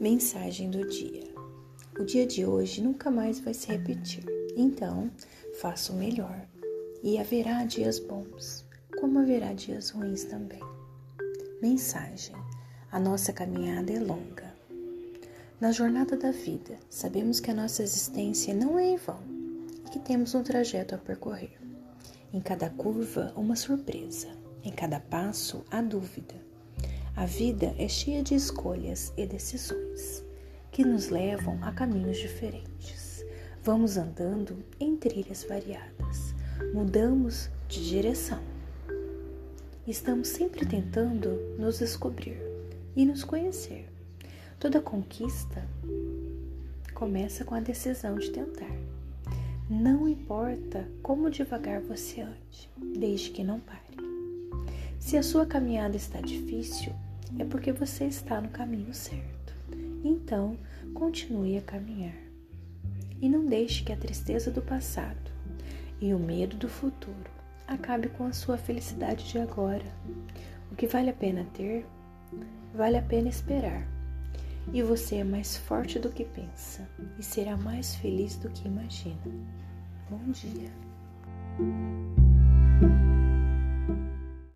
Mensagem do dia: O dia de hoje nunca mais vai se repetir, então faça o melhor. E haverá dias bons, como haverá dias ruins também. Mensagem: A nossa caminhada é longa. Na jornada da vida, sabemos que a nossa existência não é em vão e que temos um trajeto a percorrer. Em cada curva, uma surpresa, em cada passo, a dúvida a vida é cheia de escolhas e decisões que nos levam a caminhos diferentes. Vamos andando em trilhas variadas, mudamos de direção. Estamos sempre tentando nos descobrir e nos conhecer. Toda conquista começa com a decisão de tentar. Não importa como devagar você ande, desde que não pare. Se a sua caminhada está difícil, é porque você está no caminho certo. Então, continue a caminhar. E não deixe que a tristeza do passado e o medo do futuro acabe com a sua felicidade de agora. O que vale a pena ter, vale a pena esperar. E você é mais forte do que pensa e será mais feliz do que imagina. Bom dia.